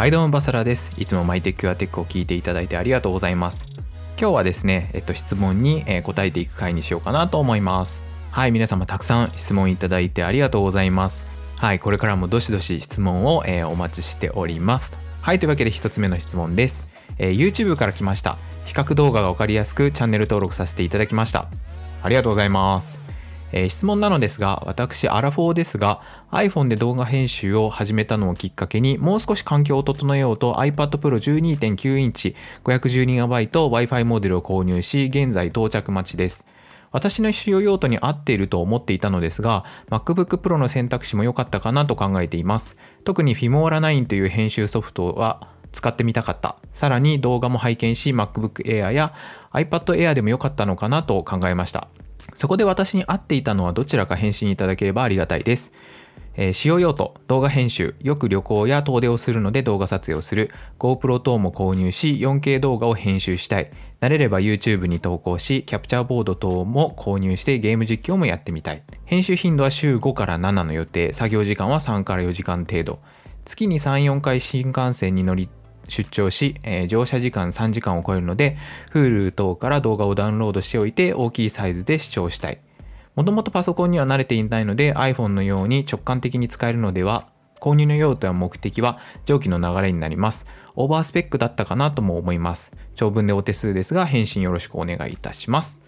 はいどうもバサラです。いつもマイテックアテックを聞いていただいてありがとうございます。今日はですね、えっと、質問に、答えていく回にしようかなと思います。はい皆様たくさん質問いただいてありがとうございます。はいこれからもどしどし質問を、え、お待ちしております。はいというわけで1つ目の質問です、え、YouTube から来ました。比較動画が分かりやすくチャンネル登録させていただきました。ありがとうございます。えー、質問なのですが、私、アラフォーですが、iPhone で動画編集を始めたのをきっかけに、もう少し環境を整えようと iPad Pro 12.9インチ 512GB Wi-Fi モデルを購入し、現在到着待ちです。私の使用用途に合っていると思っていたのですが、MacBook Pro の選択肢も良かったかなと考えています。特に Fimora 9という編集ソフトは使ってみたかった。さらに動画も拝見し、MacBook Air や iPad Air でも良かったのかなと考えました。そこで私に合っていたのはどちらか返信いただければありがたいです。えー、使用用途、動画編集、よく旅行や遠出をするので動画撮影をする、GoPro 等も購入し、4K 動画を編集したい。慣れれば YouTube に投稿し、キャプチャーボード等も購入してゲーム実況もやってみたい。編集頻度は週5から7の予定、作業時間は3から4時間程度。月に3、4回新幹線に乗り出張し、えー、乗車時間3時間を超えるので Hulu 等から動画をダウンロードしておいて大きいサイズで視聴したいもともとパソコンには慣れていないので iPhone のように直感的に使えるのでは購入の用途や目的は上記の流れになります。オーバースペックだったかなとも思います。長文でお手数ですが返信よろしくお願いいたします。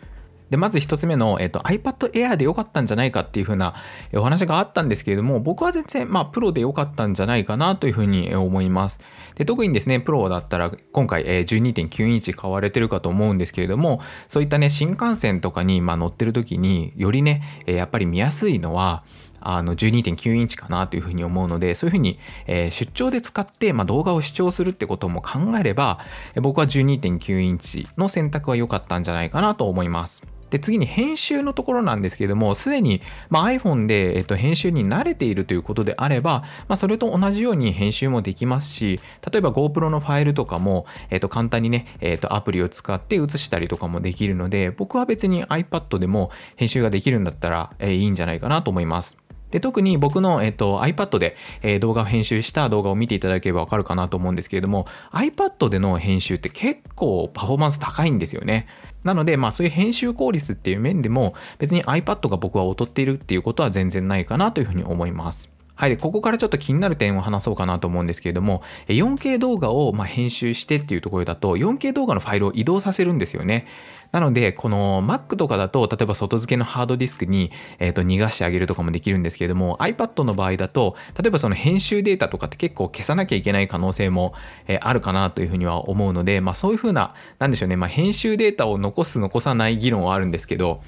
で、まず1つ目の、えっと、iPad Air で良かったんじゃないかっていう風なお話があったんですけれども、僕は全然、まあ、プロで良かったんじゃないかなというふうに思います。で、特にですね、プロだったら、今回え12.9インチ買われてるかと思うんですけれども、そういったね、新幹線とかに、ま、乗ってる時に、よりね、やっぱり見やすいのは、あの12.9インチかなというふうに思うので、そういうふうに、え、出張で使って、ま、動画を視聴するってことも考えれば、僕は12.9インチの選択は良かったんじゃないかなと思います。で、次に編集のところなんですけれども、すでに、まあ、iPhone で、えっと、編集に慣れているということであれば、まあ、それと同じように編集もできますし、例えば GoPro のファイルとかも、えっと、簡単にね、えっと、アプリを使って写したりとかもできるので、僕は別に iPad でも編集ができるんだったら、えー、いいんじゃないかなと思います。で特に僕の、えっと、iPad で、えー、動画を編集した動画を見ていただければわかるかなと思うんですけれども iPad での編集って結構パフォーマンス高いんですよね。なので、まあそういう編集効率っていう面でも別に iPad が僕は劣っているっていうことは全然ないかなというふうに思います。はい、ここからちょっと気になる点を話そうかなと思うんですけれども 4K 動画をま編集してっていうところだと 4K 動画のファイルを移動させるんですよね。なので、この Mac とかだと、例えば外付けのハードディスクに、えー、と逃がしてあげるとかもできるんですけれども、iPad の場合だと、例えばその編集データとかって結構消さなきゃいけない可能性も、えー、あるかなというふうには思うので、まあそういうふうな、なんでしょうね、まあ編集データを残す残さない議論はあるんですけど、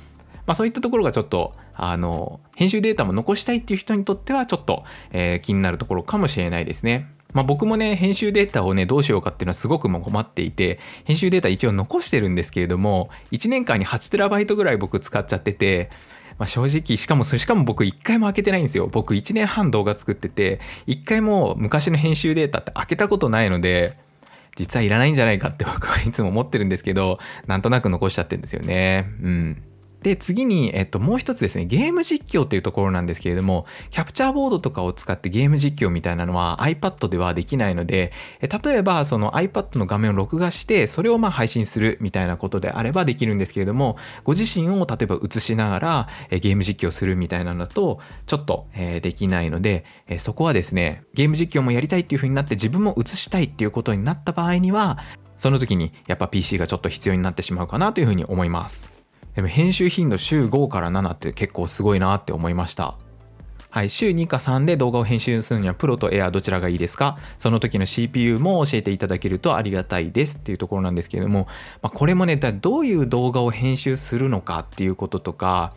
まあそういったところがちょっと、あの、編集データも残したいっていう人にとってはちょっと、えー、気になるところかもしれないですね。まあ、僕もね、編集データをね、どうしようかっていうのはすごくも困っていて、編集データ一応残してるんですけれども、1年間に 8TB ぐらい僕使っちゃってて、まあ、正直、しかも、しかも僕1回も開けてないんですよ。僕1年半動画作ってて、1回も昔の編集データって開けたことないので、実はいらないんじゃないかって僕はいつも思ってるんですけど、なんとなく残しちゃってるんですよね。うん。で、次に、えっと、もう一つですね、ゲーム実況っていうところなんですけれども、キャプチャーボードとかを使ってゲーム実況みたいなのは iPad ではできないので、例えばその iPad の画面を録画して、それをまあ配信するみたいなことであればできるんですけれども、ご自身を例えば映しながらゲーム実況するみたいなのだと、ちょっとできないので、そこはですね、ゲーム実況もやりたいっていう風になって自分も映したいっていうことになった場合には、その時にやっぱ PC がちょっと必要になってしまうかなというふうに思います。でも編集頻度週5から7って結構すごいなって思いました。はい、週2か3で動画を編集するにはプロとエアどちらがいいですか？その時の CPU も教えていただけるとありがたいですっていうところなんですけれども、まあ、これもねどういう動画を編集するのかっていうこととか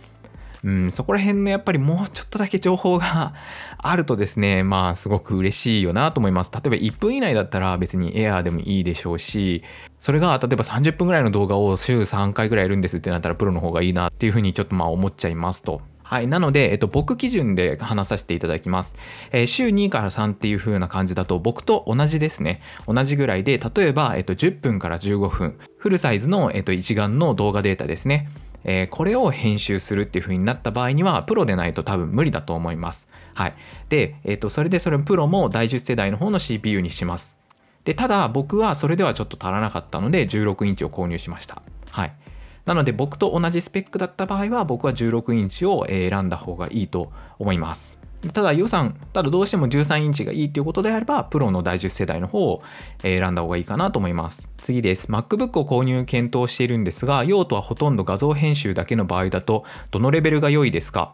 うん、そこら辺のやっぱりもうちょっとだけ情報があるとですね、まあすごく嬉しいよなと思います。例えば1分以内だったら別にエアーでもいいでしょうし、それが例えば30分ぐらいの動画を週3回ぐらいやるんですってなったらプロの方がいいなっていうふうにちょっとまあ思っちゃいますと。はい。なので、えっと、僕基準で話させていただきます。えー、週2から3っていう風な感じだと、僕と同じですね。同じぐらいで、例えば、えっと、10分から15分、フルサイズの、えっと、一眼の動画データですね。えー、これを編集するっていう風になった場合には、プロでないと多分無理だと思います。はい。で、え、ー、と、それでそれプロも第10世代の方の CPU にします。でただ僕はそれではちょっと足らなかったので16インチを購入しましたはいなので僕と同じスペックだった場合は僕は16インチを選んだ方がいいと思いますただ予算、ただどうしても13インチがいいということであれば、プロの第10世代の方を選んだ方がいいかなと思います。次です。MacBook を購入検討しているんですが、用途はほとんど画像編集だけの場合だと、どのレベルが良いですか？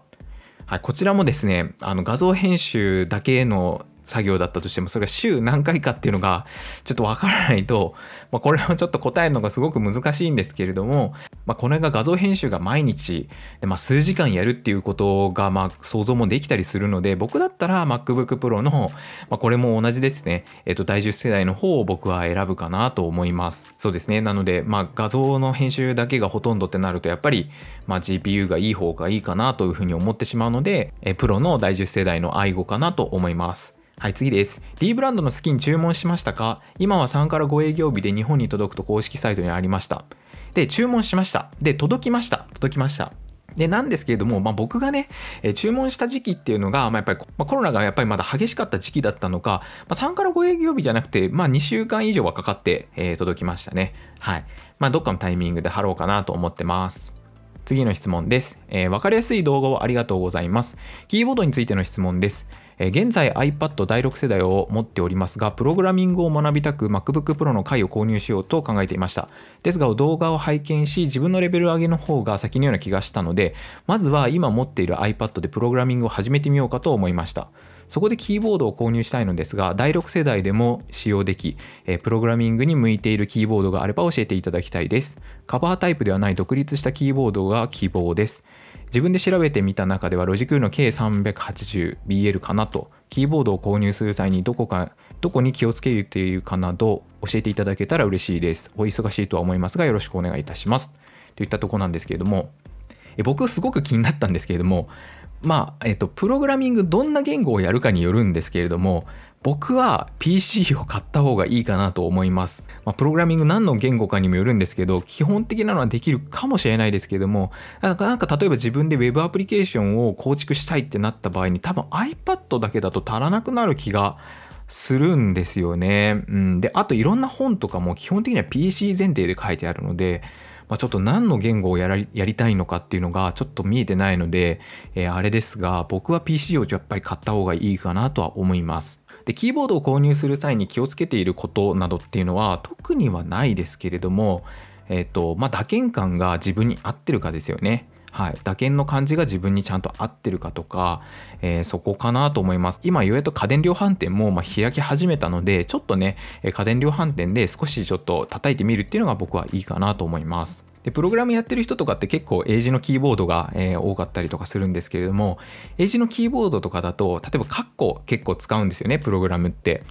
はい、こちらもですね、あの画像編集だけの作業だったとしてもそれが週何回かっていうのがちょっとわからないと、まあ、これはちょっと答えるのがすごく難しいんですけれども、まあ、これが画像編集が毎日、まあ、数時間やるっていうことがまあ想像もできたりするので僕だったら MacBook Pro の、まあ、これも同じですね、えっと、第10世代の方を僕は選ぶかなと思います。そうですね。なので、まあ、画像の編集だけがほとんどってなるとやっぱり、まあ、GPU がいい方がいいかなというふうに思ってしまうのでえプロの第10世代の i5 かなと思います。はい、次です。D ブランドのスキン注文しましたか？今は3から5営業日で日本に届くと公式サイトにありました。で、注文しました。で、届きました。届きました。で、なんですけれども、まあ、僕がね、え注文した時期っていうのが、まあ、やっぱり、まあ、コロナがやっぱりまだ激しかった時期だったのか、まあ、3から5営業日じゃなくて、まあ、2週間以上はかかって、えー、届きましたね。はい。まあ、どっかのタイミングで貼ろうかなと思ってます。次の質問です。えー、わかりやすい動画をありがとうございます。キーボードについての質問です。現在 iPad 第6世代を持っておりますが、プログラミングを学びたく MacBook Pro の回を購入しようと考えていました。ですが動画を拝見し、自分のレベル上げの方が先のような気がしたので、まずは今持っている iPad でプログラミングを始めてみようかと思いました。そこでキーボードを購入したいのですが、第6世代でも使用でき、プログラミングに向いているキーボードがあれば教えていただきたいです。カバータイプではない独立したキーボードが希望です。自分で調べてみた中ではロジクールの K380BL かなとキーボードを購入する際にどこかどこに気をつけるというかなど教えていただけたら嬉しいです。お忙しいとは思いますがよろしくお願いいたします。といったとこなんですけれどもえ僕すごく気になったんですけれどもまあ、えっと、プログラミングどんな言語をやるかによるんですけれども僕は PC を買った方がいいかなと思います。まあ、プログラミング何の言語かにもよるんですけど、基本的なのはできるかもしれないですけども、なんかなんか例えば自分で Web アプリケーションを構築したいってなった場合に多分 iPad だけだと足らなくなる気がするんですよね。うん、で、あといろんな本とかも基本的には PC 前提で書いてあるので、まあ、ちょっと何の言語をやらやりたいのかっていうのがちょっと見えてないので、えー、あれですが、僕は PC をやっぱり買った方がいいかなとは思います。でキーボードを購入する際に気をつけていることなどっていうのは特にはないですけれども、えっ、ー、とまあ、打鍵感が自分に合ってるかですよね。はい、打鍵の感じが自分にちゃんと合ってるかとか、えー、そこかなと思います。今、ようやく家電量販店もま開き始めたので、ちょっとね、家電量販店で少しちょっと叩いてみるっていうのが僕はいいかなと思います。で、プログラムやってる人とかって結構英字のキーボードが、えー、多かったりとかするんですけれども、英字のキーボードとかだと、例えばカッコ結構使うんですよね、プログラムって。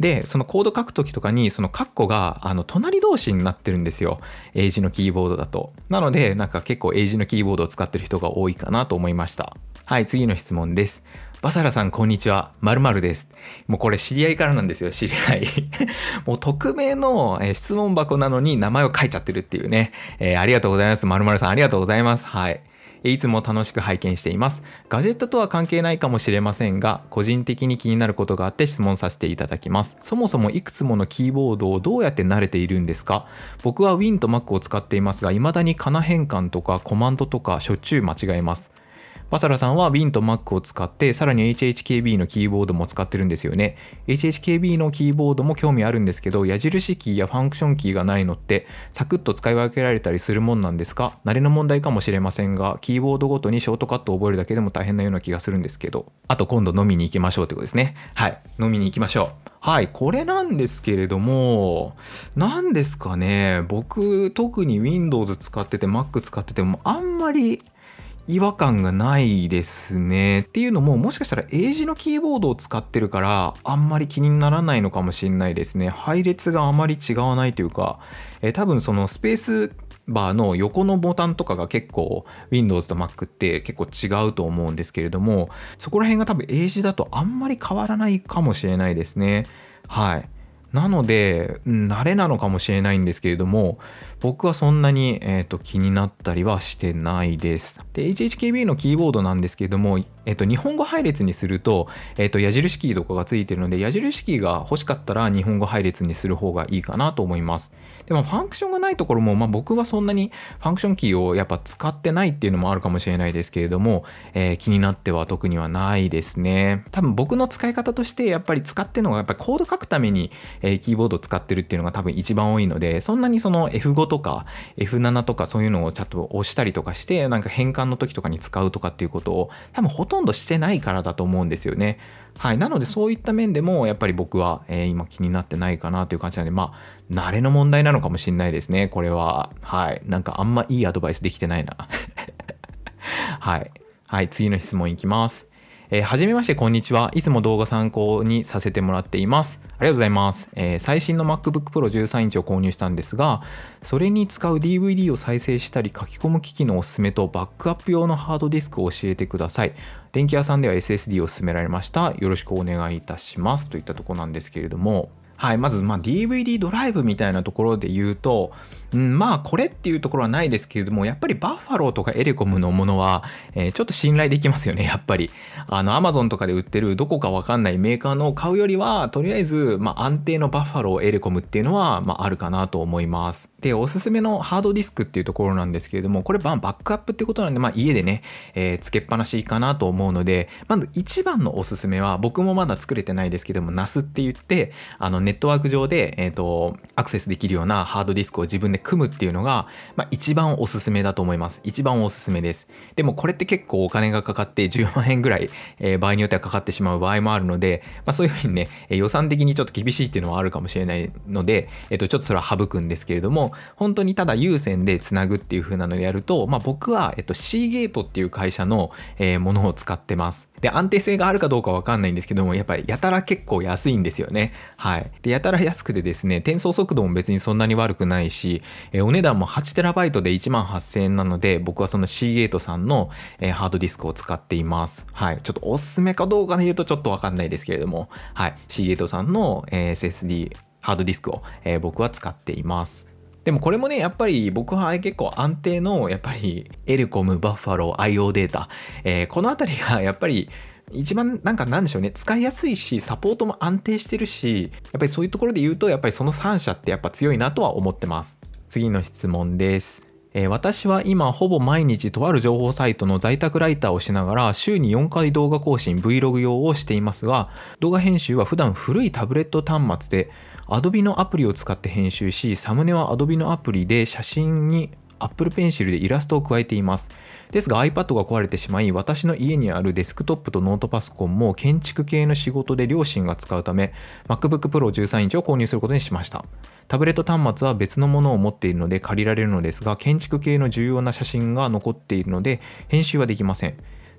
で、そのコード書くときとかに、そのカッコが、あの、隣同士になってるんですよ。英字のキーボードだと。なので、なんか結構英字のキーボードを使ってる人が多いかなと思いました。はい、次の質問です。バサラさん、こんにちは。まるまるです。もうこれ知り合いからなんですよ、知り合い。もう匿名の質問箱なのに名前を書いちゃってるっていうね。えー、ありがとうございます。まるさん、ありがとうございます。はい。いつも楽しく拝見しています。ガジェットとは関係ないかもしれませんが、個人的に気になることがあって質問させていただきます。そもそもいくつものキーボードをどうやって慣れているんですか？僕は Win と Mac を使っていますが、未だにカナ変換とかコマンドとかしょっちゅう間違えます。バサラさんは Win と Mac を使って、さらに HHKB のキーボードも使ってるんですよね。HHKB のキーボードも興味あるんですけど、矢印キーやファンクションキーがないのって、サクッと使い分けられたりするもんなんですか？慣れの問題かもしれませんが、キーボードごとにショートカットを覚えるだけでも大変なような気がするんですけど、あと今度飲みに行きましょうってことですね。はい、飲みに行きましょう。はい、これなんですけれども、何ですかね、僕、特に Windows 使ってて、Mac 使ってても、あんまり違和感がないですね。っていうのも、もしかしたら英字のキーボードを使ってるから、あんまり気にならないのかもしれないですね。配列があまり違わないというか、えー、多分そのスペースバーの横のボタンとかが結構 Windows と Mac って結構違うと思うんですけれども、そこら辺が多分英字だとあんまり変わらないかもしれないですね。はい。なので、慣れなのかもしれないんですけれども、僕はそんなに、えーと、気になったりはしてないです。で、HHKB のキーボードなんですけれども、えーと、日本語配列にすると、えーと、矢印キーとかがついてるので、矢印キーが欲しかったら日本語配列にする方がいいかなと思います。でも、ファンクションがないところも、まあ、僕はそんなにファンクションキーをやっぱ使ってないっていうのもあるかもしれないですけれども、えー、気になっては特にはないですね。多分僕の使い方として、やっぱり使ってるのが、やっぱりコード書くために、えキーボードを使ってるっていうのが多分一番多いので、そんなにその F5 とか F7 とかそういうのをちゃんと押したりとかして、なんか変換の時とかに使うとかっていうことを多分ほととんどしてないからだと思うんですよね。はい。なのでそういった面でもやっぱり僕は、えー、今気になってないかなという感じなんで、まあ、慣れの問題なのかもしれないですね。これは。はい。なんかあんまいいアドバイスできてないな。はい。はい。次の質問いきます。えー、はじめまして、こんにちは。いつも動画参考にさせてもらっています。ありがとうございます。えー、最新の MacBook Pro 13インチを購入したんですが、それに使う DVD を再生したり書き込む機器のおすすめとバックアップ用のハードディスクを教えてください。電気屋さんでは SSD を勧められました。よろしくお願いいたします。といったとこなんですけれども、はい、まず、ま、DVD ドライブみたいなところで言うと、うん、まあ、これっていうところはないですけれども、やっぱりバッファローとかエレコムのものは、えー、ちょっと信頼できますよね、やっぱり。あの、アマゾンとかで売ってるどこかわかんないメーカーのを買うよりは、とりあえず、ま、安定のバッファロー、エレコムっていうのは、ま、あるかなと思います。で、おすすめのハードディスクっていうところなんですけれども、これ、バックアップってことなんで、まあ、家でね、えー、つけっぱなしかなと思うので、まず一番のおすすめは、僕もまだ作れてないですけども、NAS って言って、あの、ネットワーク上で、えっ、ー、と、アクセスできるようなハードディスクを自分で組むっていうのが、まあ、一番おすすめだと思います。一番おすすめです。でもこれって結構お金がかかって10万円ぐらい、えー、場合によってはかかってしまう場合もあるので、まあ、そういうふうにね、予算的にちょっと厳しいっていうのはあるかもしれないので、えっ、ー、と、ちょっとそれは省くんですけれども、本当にただ有線でつなぐっていう風なのでやると、まあ、僕は、えっと、シーゲートっていう会社の、えー、ものを使ってます。で、安定性があるかどうかわかんないんですけども、やっぱりやたら結構安いんですよね。はい。で、やたら安くてですね、転送速度も別にそんなに悪くないし、えー、お値段も 8TB で1万8000円なので、僕はその Seagate さんの、えー、ハードディスクを使っています。はい。ちょっとおすすめかどうかで言うとちょっとわかんないですけれども、はい。 Seagate さんの、えー、SSD ハードディスクを、えー、僕は使っています。でもこれもね、やっぱり僕は結構安定の、やっぱりエレコム、バッファロー、IO データ、えー、このあたりがやっぱり一番なんかなんでしょうね、使いやすいし、サポートも安定してるし、やっぱりそういうところで言うと、やっぱりその3社ってやっぱ強いなとは思ってます。次の質問です。えー、私は今ほぼ毎日とある情報サイトの在宅ライターをしながら週に4回動画更新 Vlog 用をしていますが動画編集は普段古いタブレット端末で Adobe のアプリを使って編集し、サムネは Adobe のアプリで写真に Apple Pencil でイラストを加えています。ですが iPad が壊れてしまい、私の家にあるデスクトップとノートパソコンも建築系の仕事で両親が使うため、MacBook Pro 13インチを購入することにしました。タブレット端末は別のものを持っているので借りられるのですが、建築系の重要な写真が残っているので、編集はできません。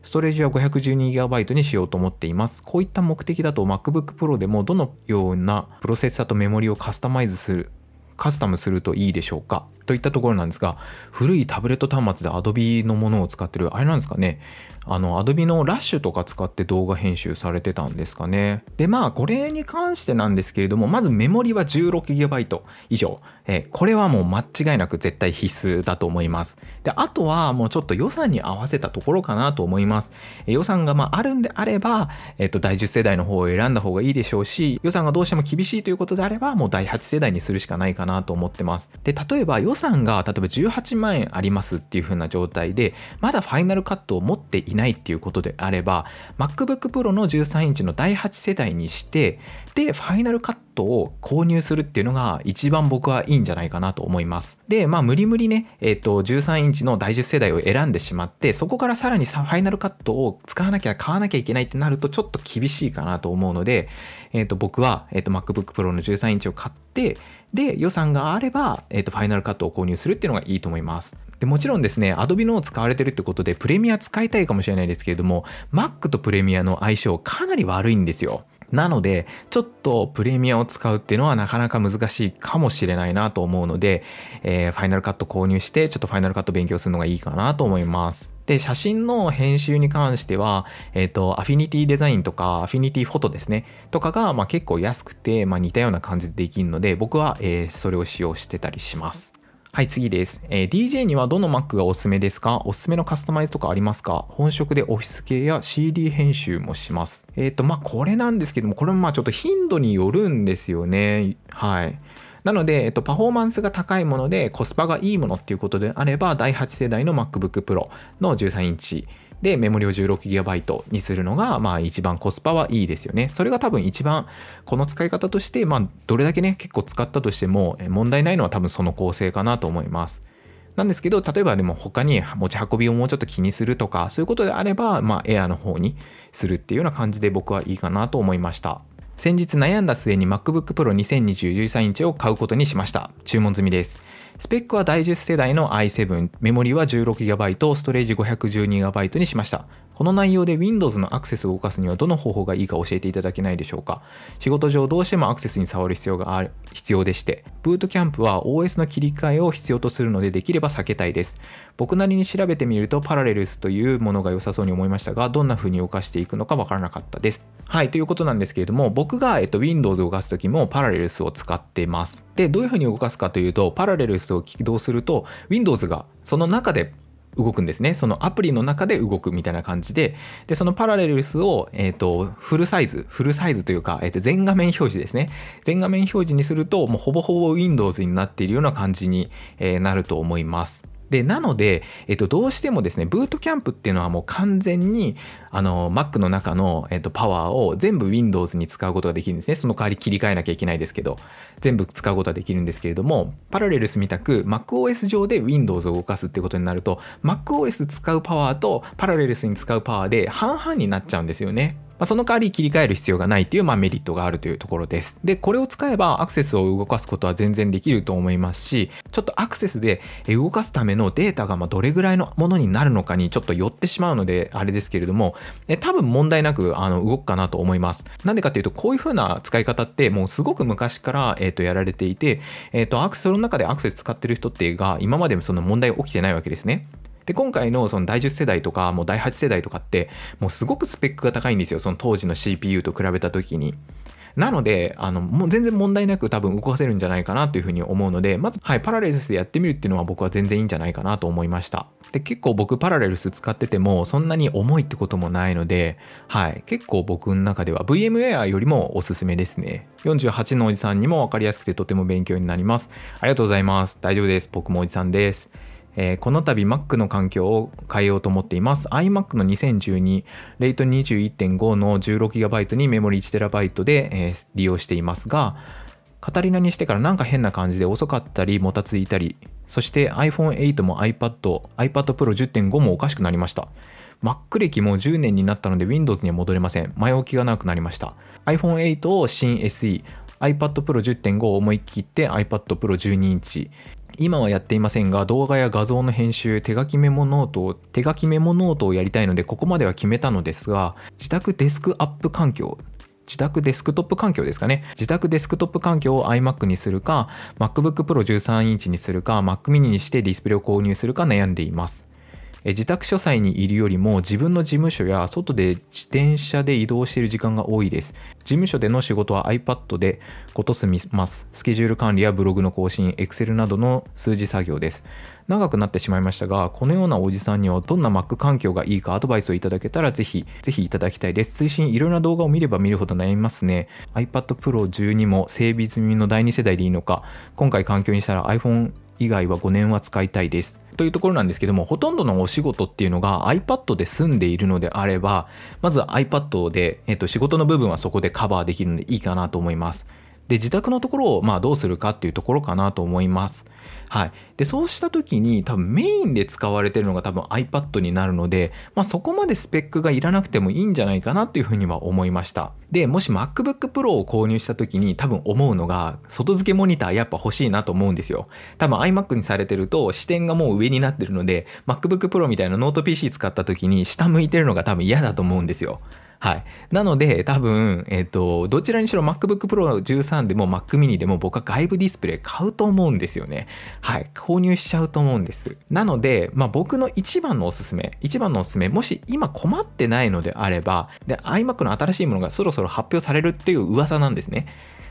ストレージは 512GB にしようと思っています。こういった目的だと MacBook Pro でもどのようなプロセッサとメモリをカスタマイズするカスタムするといいでしょうか？といったところなんですが、古いタブレット端末で Adobe のものを使ってる、あれなんですかね。あの、Adobe のラッシュとか使って動画編集されてたんですかね。で、まあ、これに関してなんですけれども、まずメモリは 16GB 以上。えこれはもう間違いなく絶対必須だと思います。で、あとはもうちょっと予算に合わせたところかなと思います。え予算がまああるんであれば、えっ、と、第10世代の方を選んだ方がいいでしょうし、予算がどうしても厳しいということであれば、もう第8世代にするしかないかなと思ってます。で、例えば予算が例えば18万円ありますっていう風な状態で、まだファイナルカットを持っていないっていうことであれば、MacBook Pro の13インチの第8世代にして、で、ファイナルカットを購入するっていうのが一番僕はいいんじゃないかなと思います。で、まあ無理無理ね、えっ、ー、と、13インチの第10世代を選んでしまって、そこからさらにファイナルカットを使わなきゃ買わなきゃいけないってなるとちょっと厳しいかなと思うので、え、ー、と、僕は、え、ー、と、MacBook Pro の13インチを買って、で、予算があれば、えっ、と、ファイナルカットを購入するっていうのがいいと思います。でもちろんですね、Adobe の使われてるってことで、プレミア使いたいかもしれないですけれども、Mac とプレミアの相性かなり悪いんですよ。なので、ちょっとプレミアを使うっていうのはなかなか難しいかもしれないなと思うので、えー、ファイナルカット購入して、ちょっとファイナルカット勉強するのがいいかなと思います。で、写真の編集に関しては、えっ、ー、と、アフィニティデザインとか、アフィニティフォトですね、とかが、まあ、結構安くて、まあ、似たような感じでできるので、僕は、えー、それを使用してたりします。はい、次です。えー、DJ にはどの Mac がおすすめですか？おすすめのカスタマイズとかありますか？本職でオフィス系や CD 編集もします。えっ、ー、と、まあ、これなんですけども、これもまあちょっと頻度によるんですよね。はい。なので、えっと、パフォーマンスが高いものでコスパがいいものっていうことであれば、第8世代の MacBook Pro の13インチでメモリを 16GB にするのが、まあ一番コスパはいいですよね。それが多分一番この使い方として、まあどれだけね、結構使ったとしても問題ないのは多分その構成かなと思います。なんですけど、例えばでも他に持ち運びをもうちょっと気にするとか、そういうことであれば、まあエアの方にするっていうような感じで僕はいいかなと思いました。先日悩んだ末に MacBook Pro 2020 13インチを買うことにしました。注文済みです。スペックは第10世代の i7、メモリは 16GB、ストレージ 512GB にしました。この内容で Windows のアクセスを動かすにはどの方法がいいか教えていただけないでしょうか？仕事上どうしてもアクセスに触る必要がある必要でしてブートキャンプは OS の切り替えを必要とするのでできれば避けたいです。僕なりに調べてみるとパラレルスというものが良さそうに思いましたがどんな風に動かしていくのかわからなかったです。はいということなんですけれども僕が、えっと、Windows を動かす時もパラレルスを使っています。でどういう風に動かすかというとパラレルスを起動すると Windows がその中で動くんですね。そのアプリの中で動くみたいな感じで、で、そのパラレルスを、えっ、ー、と、フルサイズ、フルサイズというか、えっ、ー、と、全画面表示ですね。全画面表示にすると、もうほぼほぼ Windows になっているような感じに、えー、なると思います。で、なので、えっと、どうしてもですね、ブートキャンプっていうのはもう完全に、あの、Mac の中の、えっと、パワーを全部 Windows に使うことができるんですね。その代わり切り替えなきゃいけないですけど、全部使うことができるんですけれども、パラレルスみたく MacOS 上で Windows を動かすってことになると、MacOS 使うパワーとパラレルスに使うパワーで半々になっちゃうんですよね。まあ、その代わり切り替える必要がないっていう、まあ、メリットがあるというところです。で、これを使えばアクセスを動かすことは全然できると思いますし、ちょっとアクセスで動かすためのデータがまどれぐらいのものになるのかにちょっと寄ってしまうので、あれですけれども、え多分問題なくあの動くかなと思います。なんでかっていうと、こういう風な使い方ってもうすごく昔から、えー、とやられていて、えっ、ー、と、アクセスの中でアクセス使ってる人っていうが、今までもその問題起きてないわけですね。で、今回のその第10世代とか、もう第8世代とかって、もうすごくスペックが高いんですよ。その当時の CPU と比べた時に。なので、あの、もう全然問題なく多分動かせるんじゃないかなというふうに思うので、まず、はい、パラレルスでやってみるっていうのは僕は全然いいんじゃないかなと思いました。で、結構僕パラレルス使っててもそんなに重いってこともないので、はい、結構僕の中では VMware よりもおすすめですね。48のおじさんにも分かりやすくてとても勉強になります。ありがとうございます。大丈夫です。僕もおじさんです。えー、この度 Mac の環境を変えようと思っています。iMac の2012、レイト21.5の 16GB にメモリ 1TB で、えー、利用していますが、カタリナにしてからなんか変な感じで遅かったり、もたついたり、そして iPhone8 も iPad、iPad Pro 10.5もおかしくなりました。Mac 歴も10年になったので Windows には戻れません。前置きがなくなりました。iPhone8 を新 SE、iPad Pro 10.5を思い切って iPad Pro 12インチ、今はやっていませんが動画や画像の編集手書きメモノートを手書きメモノートをやりたいのでここまでは決めたのですが自宅デスクアップ環境自宅デスクトップ環境ですかね。自宅デスクトップ環境を iMac にするか、MacBook Pro 13インチにするか、Mac mini にしてディスプレイを購入するか悩んでいます。自宅書斎にいるよりも自分の事務所や外で自転車で移動している時間が多いです。事務所での仕事は iPad でことすみます。スケジュール管理やブログの更新、Excel などの数字作業です。長くなってしまいましたが、このようなおじさんにはどんな Mac 環境がいいかアドバイスをいただけたらぜひ、ぜひいただきたいです。追伸いろんな動画を見れば見るほど悩みますね。iPad Pro 12も整備済みの第2世代でいいのか、今回環境にしたら iPhone 以外は5年は使いたいです。というところなんですけども、ほとんどのお仕事っていうのが iPad で済んでいるのであれば、まず iPad で、えっと、仕事の部分はそこでカバーできるのでいいかなと思います。で、自宅のところをまあどうするかっていうところかなと思います。はい。で、そうした時に多分メインで使われてるのが多分 iPad になるので、まあそこまでスペックがいらなくてもいいんじゃないかなっていうふうには思いました。で、もし MacBook Pro を購入した時に多分思うのが、外付けモニターやっぱ欲しいなと思うんですよ。多分 iMac にされてると視点がもう上になってるので、MacBook Pro みたいなノート PC 使った時に下向いてるのが多分嫌だと思うんですよ。はい。なので、多分、えっ、ー、と、どちらにしろ MacBook Pro 13でも Mac mini でも僕は外部ディスプレイ買うと思うんですよね。はい。購入しちゃうと思うんです。なので、まあ僕の一番のおすすめ、一番のおすすめ、もし今困ってないのであれば、で、iMac の新しいものがそろそろ発表されるっていう噂なんですね。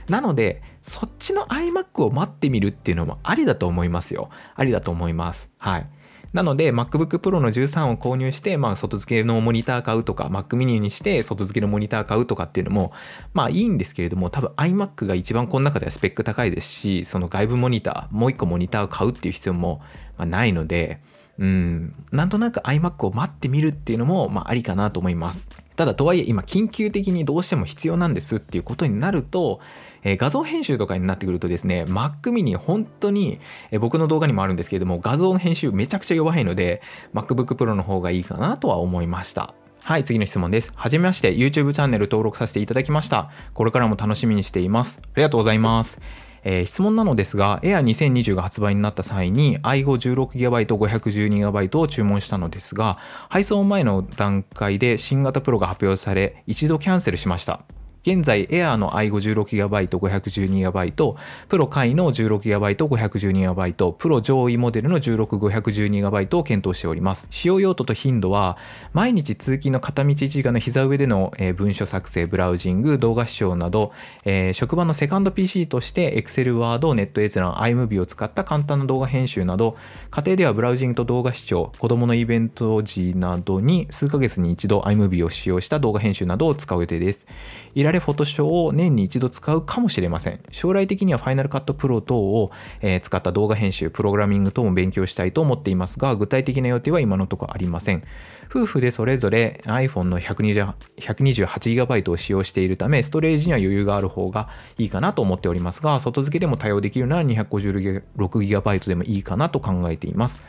なので、そっちの iMac を待ってみるっていうのもありだと思いますよ。ありだと思います。はい。なので MacBook Pro の13を購入して、まあ、外付けのモニター買うとか Mac mini にして外付けのモニター買うとかっていうのもまあいいんですけれども多分 iMac が一番この中ではスペック高いですしその外部モニターもう一個モニターを買うっていう必要もないのでうん、なんとなく iMac を待ってみるっていうのも、まあ、ありかなと思います。ただとはいえ今緊急的にどうしても必要なんですっていうことになると、え、画像編集とかになってくるとですね Mac mini 本当に、え、僕の動画にもあるんですけれども画像の編集めちゃくちゃ弱いので MacBook Pro の方がいいかなとは思いましたはい、次の質問です。はじめまして、YouTube チャンネル登録させていただきました。これからも楽しみにしています。ありがとうございます。えー、質問なのですが、Air2020 が発売になった際に i516GB、512GB を注文したのですが、配送前の段階で新型プロが発表され、一度キャンセルしました。現在 Air の i516GB、512GB、プロ下位の 16GB、512GB、プロ上位モデルの16、512GB を検討しております。使用用途と頻度は、毎日通勤の片道1時間の膝上での文書作成、ブラウジング、動画視聴など、えー、職場のセカンド PC として Excel、Word、ネット閲覧、iMovie を使った簡単な動画編集など、家庭ではブラウジングと動画視聴、子供のイベント時などに数ヶ月に一度 iMovie を使用した動画編集などを使う予定です。いられフォトショーを年に一度使うかもしれません。将来的にはファイナルカットプロ等を、え使った動画編集、プログラミング等も勉強したいと思っていますが、具体的な予定は今のところありません。夫婦でそれぞれ iPhone の 128GB を使用しているため、ストレージには余裕がある方がいいかなと思っておりますが、外付けでも対応できるなら 256GB でもいいかなと考えています。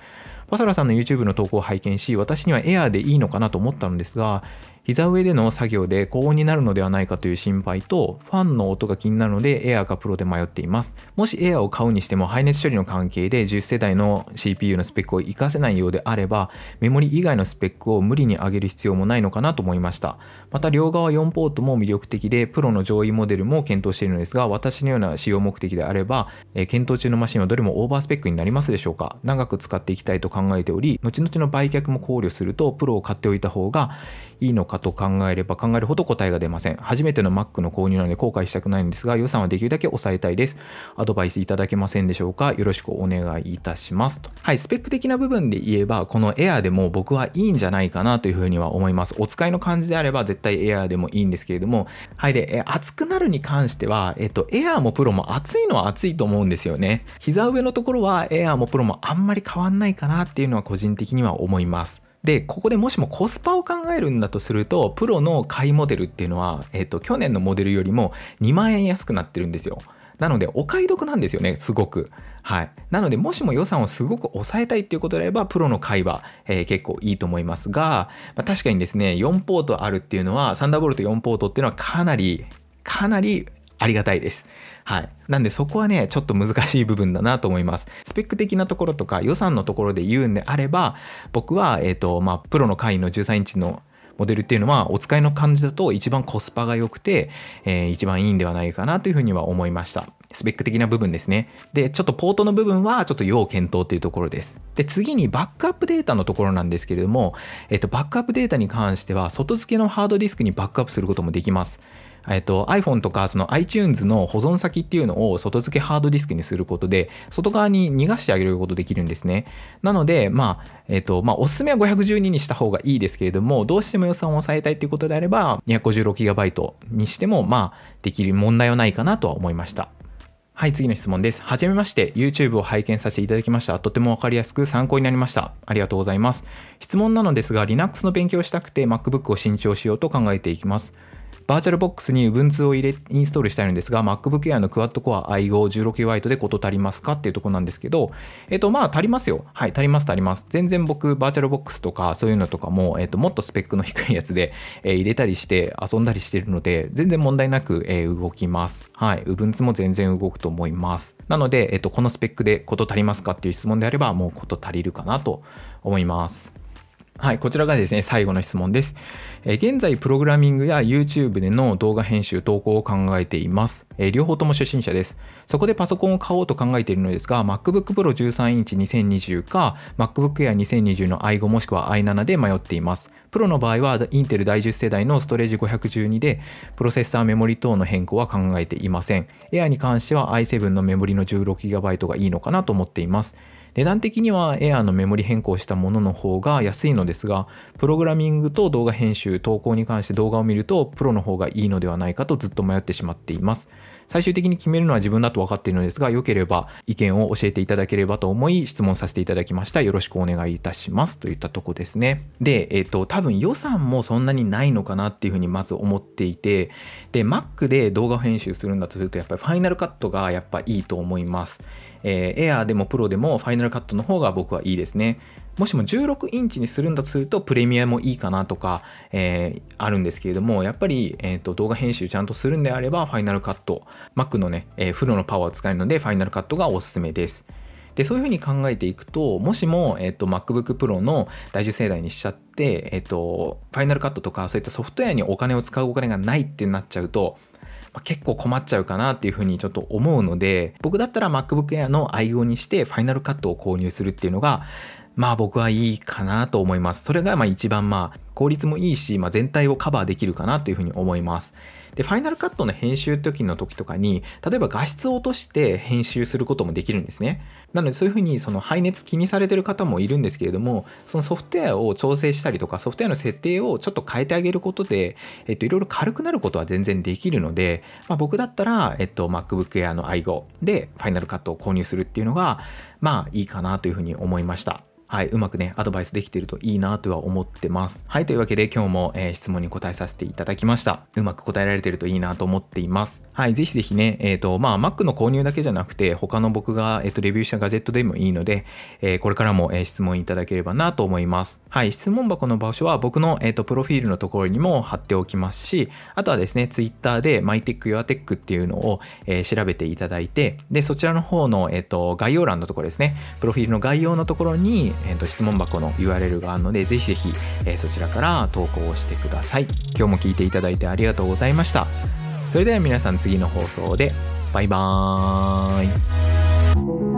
パサラさんの YouTube の投稿を拝見し、私には Air でいいのかなと思ったのですが、膝上での作業で高温になるのではないかという心配と、ファンの音が気になるのでエアーかプロで迷っています。もしエアーを買うにしても排熱処理の関係で10世代の CPU のスペックを活かせないようであれば、メモリ以外のスペックを無理に上げる必要もないのかなと思いました。また両側4ポートも魅力的で、プロの上位モデルも検討しているのですが、私のような使用目的であれば、え検討中のマシンはどれもオーバースペックになりますでしょうか長く使っていきたいと考えており、後々の売却も考慮すると、プロを買っておいた方がいいのかと考えれば考えるほど答えが出ません。初めての Mac の購入なので後悔したくないんですが、予算はできるだけ抑えたいです。アドバイスいただけませんでしょうかよろしくお願いいたします。とはい、スペック的な部分で言えば、この Air でも僕はいいんじゃないかなというふうには思います。お使いの感じであれば絶対エアーでもいいんですけれども、はい、で、え熱くなるに関しては、えっと、エアーもプロも熱いのは熱いと思うんですよね。膝上のところはエアーもプロもあんまり変わんないかなっていうのは個人的には思います。で、ここでもしもコスパを考えるんだとすると、プロの買いモデルっていうのは、えっ、と、去年のモデルよりも2万円安くなってるんですよ。なので、お買い得なんですよね、すごく。はい。なので、もしも予算をすごく抑えたいっていうことであれば、プロの買いは、えー、結構いいと思いますが、まあ、確かにですね、4ポートあるっていうのは、サンダーボルト4ポートっていうのはかなり、かなりありがたいです。はい。なんでそこはね、ちょっと難しい部分だなと思います。スペック的なところとか予算のところで言うんであれば、僕は、えっ、ー、と、まあ、プロの会員の13インチのモデルっていうのはお使いの感じだと一番コスパが良くて、えー、一番いいんではないかなというふうには思いました。スペック的な部分ですね。で、ちょっとポートの部分はちょっと要検討というところです。で、次にバックアップデータのところなんですけれども、えっと、バックアップデータに関しては外付けのハードディスクにバックアップすることもできます。えっと、iPhone とかその iTunes の保存先っていうのを外付けハードディスクにすることで、外側に逃がしてあげることできるんですね。なので、まあ、えっと、まあ、おすすめは512にした方がいいですけれども、どうしても予算を抑えたいっていうことであれば、256GB にしても、まあ、できる問題はないかなとは思いました。はい、次の質問です。はじめまして、YouTube を拝見させていただきました。とてもわかりやすく参考になりました。ありがとうございます。質問なのですが、Linux の勉強したくて MacBook を新調しようと考えていきます。バーチャルボックスに Ubuntu を入れインストールしたいのですが、MacBook Air の Quad Core i5-16GB で事足りますか？っていうところなんですけど、えっ、と、まあ、足りますよ。はい、足ります、足ります。全然僕、バーチャルボックスとかそういうのとかも、えっ、と、もっとスペックの低いやつで、えー、入れたりして遊んだりしてるので、全然問題なく、え、動きます。はい、Ubuntu も全然動くと思います。なので、えっ、と、このスペックで事足りますか？っていう質問であれば、もう事足りるかなと思います。はい、こちらがですね、最後の質問です。え、現在、プログラミングや YouTube での動画編集、投稿を考えています、え、両方とも初心者です。そこでパソコンを買おうと考えているのですが、MacBook Pro 13インチ2020か、MacBook Air 2020の i5 もしくは i7 で迷っています。プロの場合は、インテル第10世代のストレージ512で、プロセッサーメモリ等の変更は考えていません。Air に関しては i7 のメモリの 16GB がいいのかなと思っています。値段的には Air のメモリ変更したものの方が安いのですが、プログラミングと動画編集、投稿に関して動画を見ると、プロの方がいいのではないかとずっと迷ってしまっています。最終的に決めるのは自分だと分かっているのですが、良ければ意見を教えていただければと思い質問させていただきました。よろしくお願いいたします。といったとこですね。で、えっ、と、多分予算もそんなにないのかなっていうふうにまず思っていて、で、Mac で動画編集するんだとすると、やっぱりファイナルカットがやっぱいいと思います。えー、Air でも Pro でもファイナルカットの方が僕はいいですね。もしも16インチにするんだとするとプレミアもいいかなとか、えー、あるんですけれども、やっぱり、えーと、動画編集ちゃんとするんであれば、ファイナルカット、Mac のね、えー、フルのパワーを使えるので、ファイナルカットがおすすめです。でそういうふうに考えていくともしも、えーと、MacBook Pro の第10世代にしちゃって、えーと、ファイナルカットとかそういったソフトウェアにお金を使うお金がないってなっちゃうとまあ、結構困っちゃうかなっていうふうにちょっと思うので僕だったら MacBook Air の愛用にしてファイナルカットを購入するっていうのがまあ僕はいいかなと思います。それがまあ一番まあ効率もいいし、まあ、全体をカバーできるかなというふうに思います。で、ファイナルカットの編集時の時とかに、例えば画質を落として編集することもできるんですね。なのでそういうふうにその排熱気にされてる方もいるんですけれども、そのソフトウェアを調整したりとか、ソフトウェアの設定をちょっと変えてあげることで、えっと、いろいろ軽くなることは全然できるので、まあ、僕だったら、えっと、MacBook Air の i5 でファイナルカットを購入するっていうのが、まあいいかなというふうに思いました。はい、うまくね、アドバイスできているといいなとは思ってます。はい、というわけで今日も、えー、質問に答えさせていただきました。うまく答えられてるといいなと思っています。はい、ぜひぜひね、えっ、ー、と、まあ、Mac の購入だけじゃなくて、他の僕が、えっ、ー、と、レビューしたガジェットでもいいので、えこれからも、え質問いただければなと思います。はい、質問箱の場所は僕の、えっ、と、プロフィールのところにも貼っておきますし、あとはですね、Twitter で MyTechYourTech っていうのを、え調べていただいて、で、そちらの方の、えっ、と、概要欄のところですね、プロフィールの概要のところに、えっ、と、質問箱の URL があるので、ぜひぜひ、えー、そちらから投稿をしてください。今日も聞いていただいてありがとうございました。それでは皆さん次の放送で、バイバーイ。